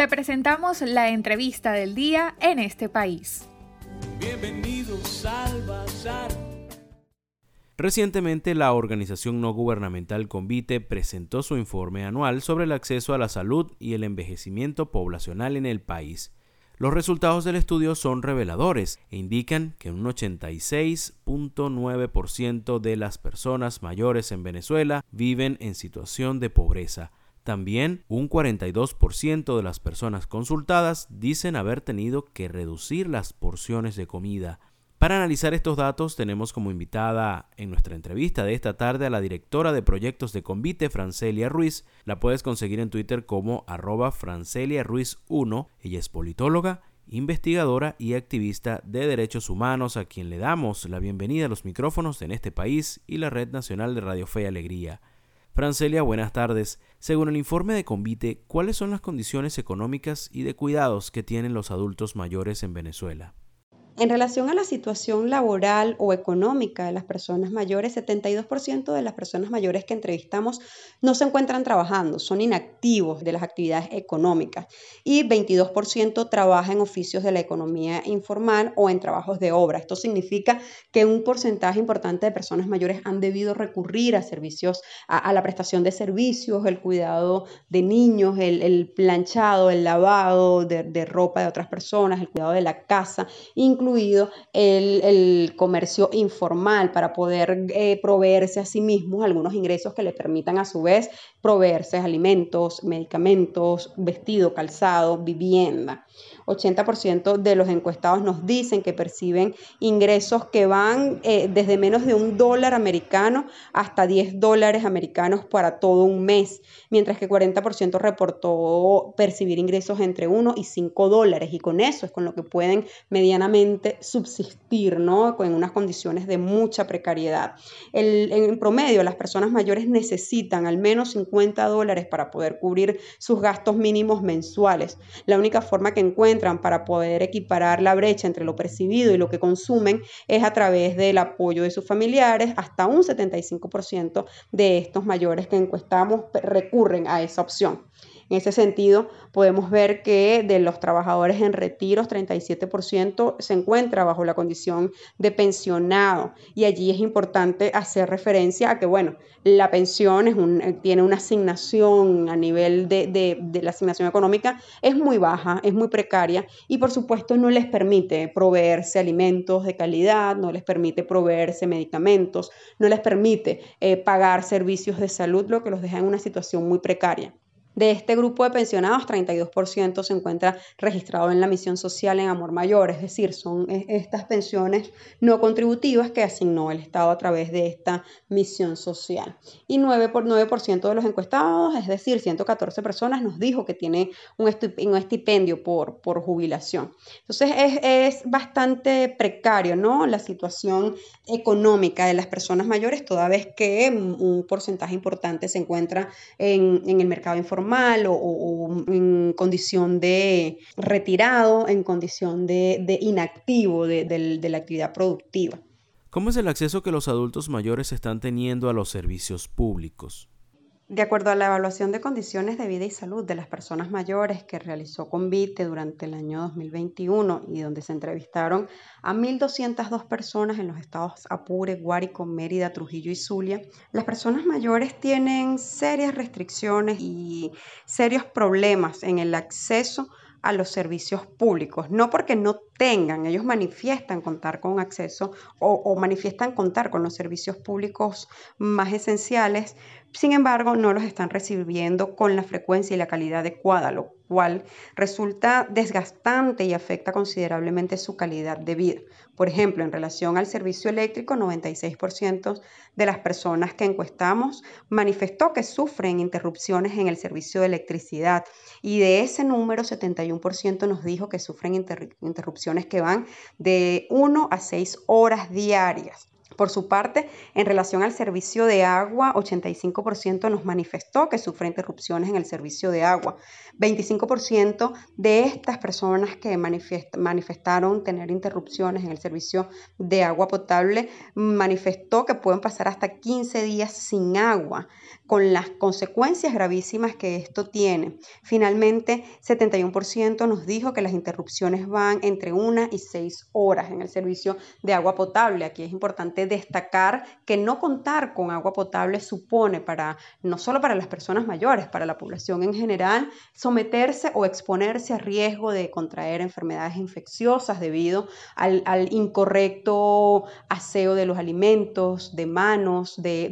Te presentamos la entrevista del día en este país. Bienvenidos al Bazar. Recientemente, la organización no gubernamental Convite presentó su informe anual sobre el acceso a la salud y el envejecimiento poblacional en el país. Los resultados del estudio son reveladores e indican que un 86.9% de las personas mayores en Venezuela viven en situación de pobreza. También un 42% de las personas consultadas dicen haber tenido que reducir las porciones de comida. Para analizar estos datos tenemos como invitada en nuestra entrevista de esta tarde a la directora de proyectos de Convite, Francelia Ruiz. La puedes conseguir en Twitter como arroba Francelia Ruiz 1. Ella es politóloga, investigadora y activista de derechos humanos a quien le damos la bienvenida a los micrófonos en este país y la Red Nacional de Radio Fe y Alegría. Francelia, buenas tardes. Según el informe de Convite, ¿cuáles son las condiciones económicas y de cuidados que tienen los adultos mayores en Venezuela? En relación a la situación laboral o económica de las personas mayores, 72% de las personas mayores que entrevistamos no se encuentran trabajando, son inactivos de las actividades económicas y 22% trabaja en oficios de la economía informal o en trabajos de obra. Esto significa que un porcentaje importante de personas mayores han debido recurrir a servicios, a, la prestación de servicios, el cuidado de niños, el, planchado, el lavado de, de ropa de otras personas, el cuidado de la casa, incluso el, comercio informal para poder eh, proveerse a sí mismos algunos ingresos que le permitan a su vez proveerse alimentos, medicamentos, vestido, calzado, vivienda. 80% de los encuestados nos dicen que perciben ingresos que van eh, desde menos de un dólar americano hasta 10 dólares americanos para todo un mes, mientras que 40% reportó percibir ingresos entre 1 y 5 dólares y con eso es con lo que pueden medianamente subsistir, ¿no? En unas condiciones de mucha precariedad. en promedio, las personas mayores necesitan al menos 50 dólares para poder cubrir sus gastos mínimos mensuales. La única forma que encuentran para poder equiparar la brecha entre lo percibido y lo que consumen es a través del apoyo de sus familiares. Hasta un 75% de estos mayores que encuestamos recurren a esa opción. En ese sentido, podemos ver que de los trabajadores en retiros, 37% se encuentra bajo la condición de pensionado. Y allí es importante hacer referencia a que, bueno, la pensión es eh, tiene una asignación a nivel de, de la asignación económica, es muy baja, es muy precaria y por supuesto no les permite proveerse alimentos de calidad, no les permite proveerse medicamentos, no les permite eh, pagar servicios de salud, lo que los deja en una situación muy precaria. De este grupo de pensionados, 32% se encuentra registrado en la misión social en Amor Mayor, es decir, son e, estas pensiones no contributivas que asignó el Estado a través de esta misión social. Y 9%, por 9 de los encuestados, es decir, 114 personas, nos dijo que tiene un estipendio por, por jubilación. Entonces es, es bastante precario ¿no? la situación económica de las personas mayores, toda vez que un porcentaje importante se encuentra en, en el mercado informal mal o, en condición de retirado, en condición de, inactivo de la actividad productiva. ¿Cómo es el acceso que los adultos mayores están teniendo a los servicios públicos? De acuerdo a la evaluación de condiciones de vida y salud de las personas mayores que realizó Convite durante el año 2021 y donde se entrevistaron a 1.202 personas en los estados Apure, Guárico, Mérida, Trujillo y Zulia, las personas mayores tienen serias restricciones y serios problemas en el acceso a los servicios públicos, no porque no tengan, ellos manifiestan contar con acceso o, o manifiestan contar con los servicios públicos más esenciales, sin embargo, no los están recibiendo con la frecuencia y la calidad adecuada, lo cual resulta desgastante y afecta considerablemente su calidad de vida. Por ejemplo, en relación al servicio eléctrico, 96% de las personas que encuestamos manifestó que sufren interrupciones en el servicio de electricidad y de ese número, 71% nos dijo que sufren interrupciones que van de 1 a 6 horas diarias. Por su parte, en relación al servicio de agua, 85% nos manifestó que sufre interrupciones en el servicio de agua. 25% de estas personas que manifestaron tener interrupciones en el servicio de agua potable manifestó que pueden pasar hasta 15 días sin agua con las consecuencias gravísimas que esto tiene. Finalmente, 71% nos dijo que las interrupciones van entre una y seis horas en el servicio de agua potable. Aquí es importante destacar que no contar con agua potable supone para no solo para las personas mayores, para la población en general, someterse o exponerse a riesgo de contraer enfermedades infecciosas debido al, incorrecto aseo de los alimentos, de manos, de,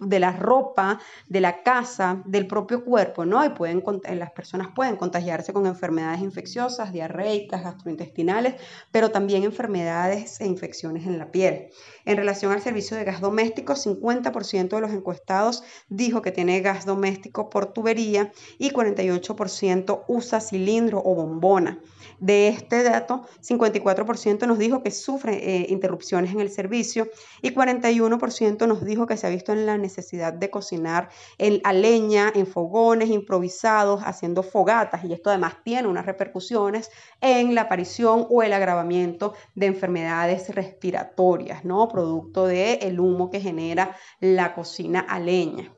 de la ropa de la casa, del propio cuerpo, ¿no? Y pueden, eh, las personas pueden contagiarse con enfermedades infecciosas, diarreicas, gastrointestinales, pero también enfermedades e infecciones en la piel. En relación al servicio de gas doméstico, 50% de los encuestados dijo que tiene gas doméstico por tubería y 48% usa cilindro o bombona. De este dato, 54% nos dijo que sufre eh, interrupciones en el servicio y 41% nos dijo que se ha visto en la necesidad de cocinar en, a leña, en fogones improvisados, haciendo fogatas y esto además tiene unas repercusiones en la aparición o el agravamiento de enfermedades respiratorias, ¿no? Producto del el humo que genera la cocina a leña.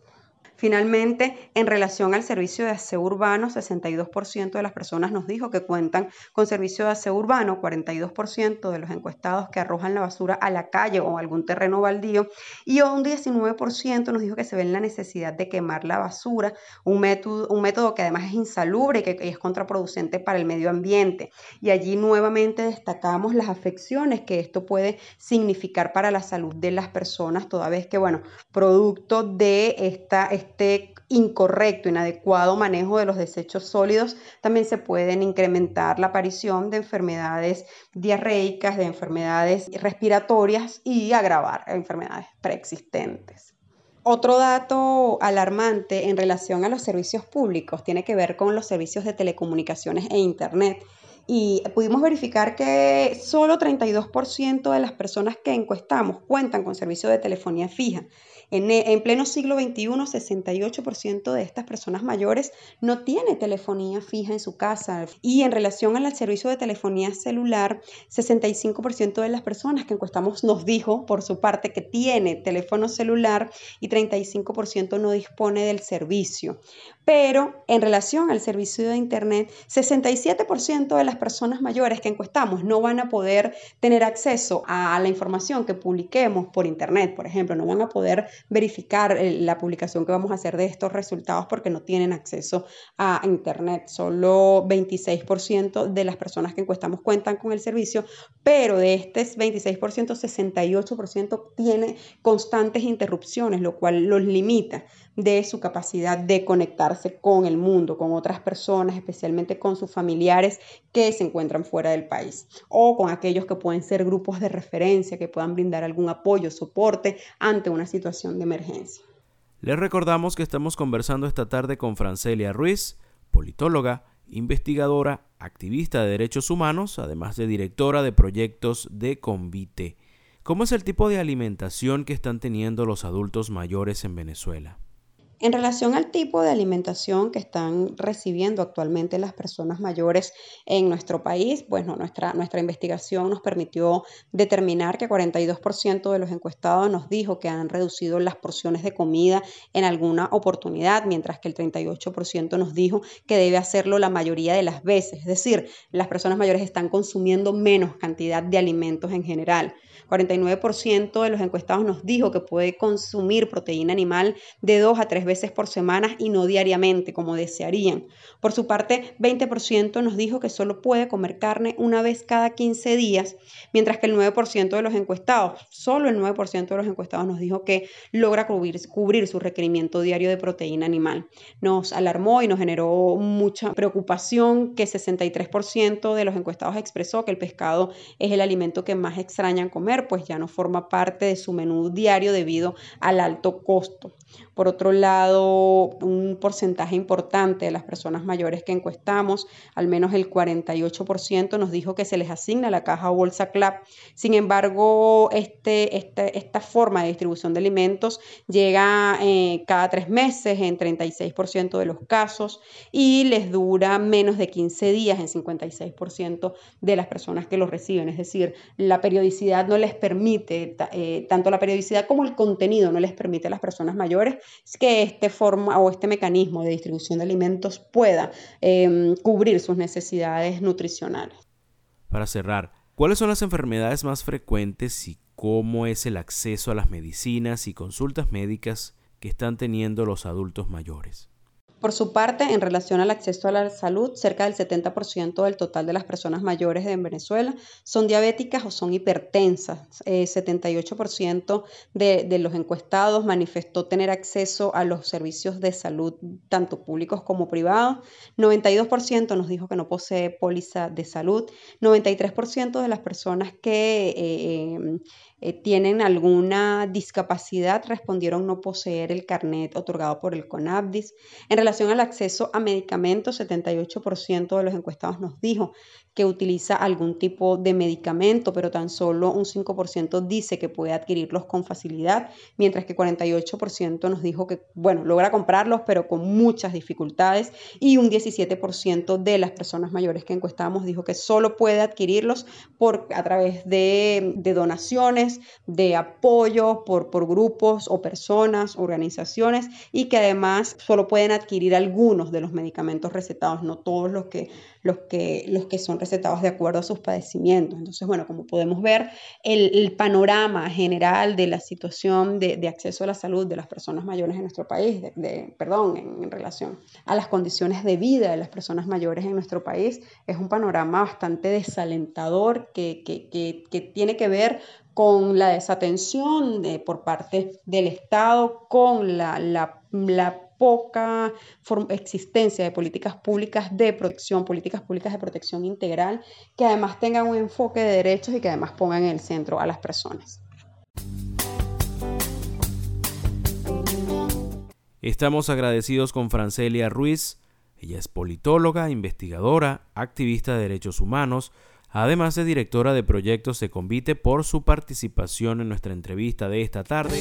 Finalmente, en relación al servicio de aseo urbano, 62% de las personas nos dijo que cuentan con servicio de aseo urbano, 42% de los encuestados que arrojan la basura a la calle o algún terreno baldío y un 19% nos dijo que se ve en la necesidad de quemar la basura, un método, que además es insalubre y que es contraproducente para el medio ambiente. Y allí nuevamente destacamos las afecciones que esto puede significar para la salud de las personas, toda vez que, bueno, producto de esta este incorrecto, inadecuado manejo de los desechos sólidos, también se pueden incrementar la aparición de enfermedades diarreicas, de enfermedades respiratorias y agravar enfermedades preexistentes. Otro dato alarmante en relación a los servicios públicos tiene que ver con los servicios de telecomunicaciones e Internet. Y pudimos verificar que solo 32% de las personas que encuestamos cuentan con servicio de telefonía fija. En, pleno siglo XXI, 68% de estas personas mayores no tiene telefonía fija en su casa. Y en relación al servicio de telefonía celular, 65% de las personas que encuestamos nos dijo por su parte que tiene teléfono celular y 35% no dispone del servicio. Pero en relación al servicio de Internet, 67% de las personas mayores que encuestamos no van a poder tener acceso a la información que publiquemos por Internet, por ejemplo, no van a poder verificar eh, la publicación que vamos a hacer de estos resultados porque no tienen acceso a Internet. Solo 26% de las personas que encuestamos cuentan con el servicio, pero de este 26%, 68% tiene constantes interrupciones, lo cual los limita de su capacidad de conectarse con el mundo, con otras personas, especialmente con sus familiares que se encuentran fuera del país o con aquellos que pueden ser grupos de referencia, que puedan brindar algún apoyo, soporte ante una situación de emergencia. Les recordamos que estamos conversando esta tarde con Francelia Ruiz, politóloga, investigadora, activista de derechos humanos, además de directora de proyectos de Convite. ¿Cómo es el tipo de alimentación que están teniendo los adultos mayores en Venezuela? En relación al tipo de alimentación que están recibiendo actualmente las personas mayores en nuestro país, bueno, nuestra, nuestra investigación nos permitió determinar que 42% de los encuestados nos dijo que han reducido las porciones de comida en alguna oportunidad, mientras que el 38% nos dijo que debe hacerlo la mayoría de las veces. Es decir, las personas mayores están consumiendo menos cantidad de alimentos en general. 49% de los encuestados nos dijo que puede consumir proteína animal de dos a tres veces por semana y no diariamente como desearían. Por su parte, 20% nos dijo que solo puede comer carne una vez cada 15 días, mientras que el 9% de los encuestados, solo el 9% de los encuestados nos dijo que logra cubrir, cubrir su requerimiento diario de proteína animal. Nos alarmó y nos generó mucha preocupación que 63% de los encuestados expresó que el pescado es el alimento que más extrañan comer, pues ya no forma parte de su menú diario debido al alto costo. Por otro lado, un porcentaje importante de las personas mayores que encuestamos, al menos el 48%, nos dijo que se les asigna la caja bolsa CLAP. Sin embargo, este, este, esta forma de distribución de alimentos llega eh, cada tres meses en 36% de los casos y les dura menos de 15 días en 56% de las personas que lo reciben. Es decir, la periodicidad no les permite, eh, tanto la periodicidad como el contenido no les permite a las personas mayores que que este forma o este mecanismo de distribución de alimentos pueda em, cubrir sus necesidades nutricionales. Para cerrar, ¿cuáles son las enfermedades más frecuentes y cómo es el acceso a las medicinas y consultas médicas que están teniendo los adultos mayores? Por su parte, en relación al acceso a la salud, cerca del 70% del total de las personas mayores en Venezuela son diabéticas o son hipertensas. 78% eh, de, los encuestados manifestó tener acceso a los servicios de salud, tanto públicos como privados. 92% nos dijo que no posee póliza de salud. 93% de las personas que... Eh, em, eh, tienen alguna discapacidad respondieron no poseer el carnet otorgado por el CONABDIS. En relación al acceso a medicamentos, 78% de los encuestados nos dijo que utiliza algún tipo de medicamento, pero tan solo un 5% dice que puede adquirirlos con facilidad, mientras que 48% nos dijo que, bueno, logra comprarlos, pero con muchas dificultades, y un 17% de las personas mayores que encuestamos dijo que solo puede adquirirlos por, a través de, donaciones, de apoyo por, por grupos o personas, organizaciones, y que además solo pueden adquirir algunos de los medicamentos recetados, no todos los que, los que, los que son recetados de acuerdo a sus padecimientos. Entonces, bueno, como podemos ver, el, panorama general de la situación de, acceso a la salud de las personas mayores en nuestro país, de, perdón, en, relación a las condiciones de vida de las personas mayores en nuestro país, es un panorama bastante desalentador que, que, tiene que ver con la desatención de, por parte del Estado, con la, la poca existencia de políticas públicas de protección, políticas públicas de protección integral, que además tengan un enfoque de derechos y que además pongan en el centro a las personas. Estamos agradecidos con Francelia Ruiz. Ella es politóloga, investigadora, activista de derechos humanos, además de directora de proyectos de Convite por su participación en nuestra entrevista de esta tarde.